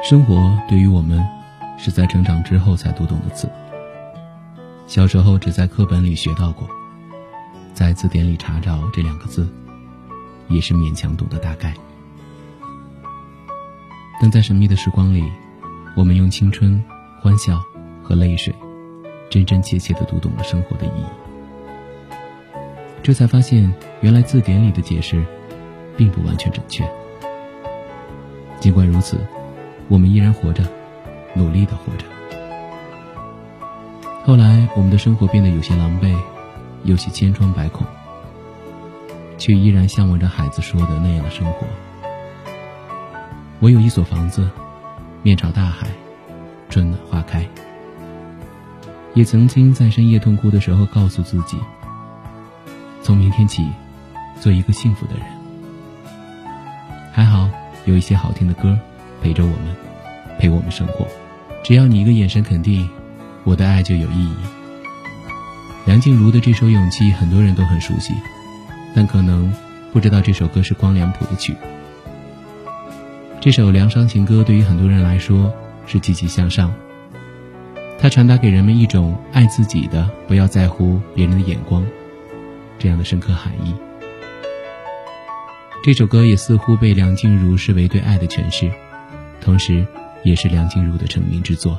生活对于我们，是在成长之后才读懂的字。小时候只在课本里学到过，在字典里查找这两个字，也是勉强懂得大概。但在神秘的时光里，我们用青春、欢笑和泪水，真真切切地读懂了生活的意义。这才发现，原来字典里的解释，并不完全准确。尽管如此。我们依然活着，努力的活着。后来，我们的生活变得有些狼狈，有些千疮百孔，却依然向往着孩子说的那样的生活。我有一所房子，面朝大海，春暖花开。也曾经在深夜痛哭的时候，告诉自己，从明天起，做一个幸福的人。还好，有一些好听的歌。陪着我们，陪我们生活。只要你一个眼神肯定，我的爱就有意义。梁静茹的这首《勇气》，很多人都很熟悉，但可能不知道这首歌是光良谱的曲。这首疗伤情歌对于很多人来说是积极向上，它传达给人们一种爱自己的，不要在乎别人的眼光这样的深刻含义。这首歌也似乎被梁静茹视为对爱的诠释。同时，也是梁静茹的成名之作。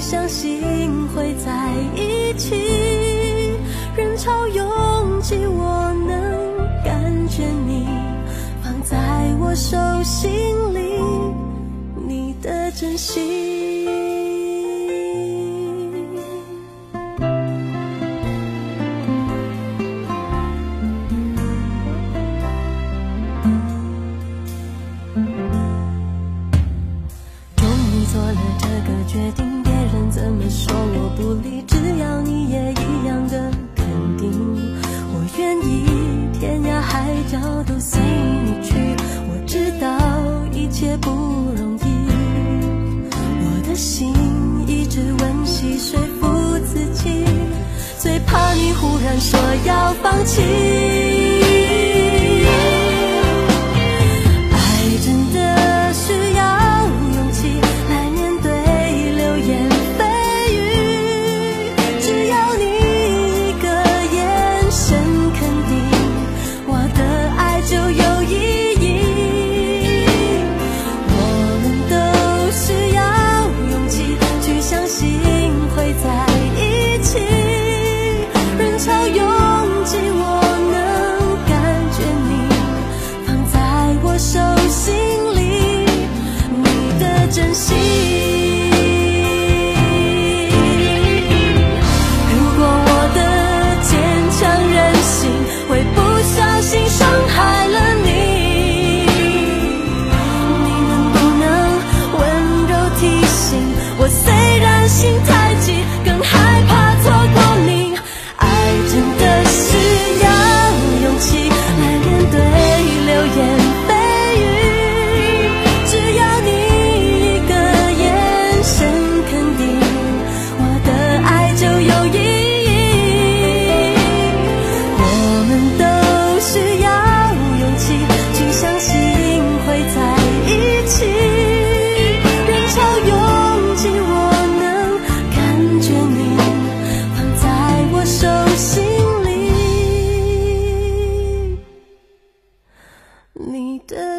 相信会在一起，人潮拥挤，我能感觉你放在我手心里，你的真心。终于做了这个决定切不容易，我的心一直温习说服自己，最怕你忽然说要放弃。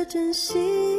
珍惜。